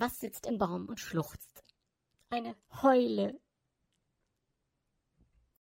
Was sitzt im Baum und schluchzt? Eine Heule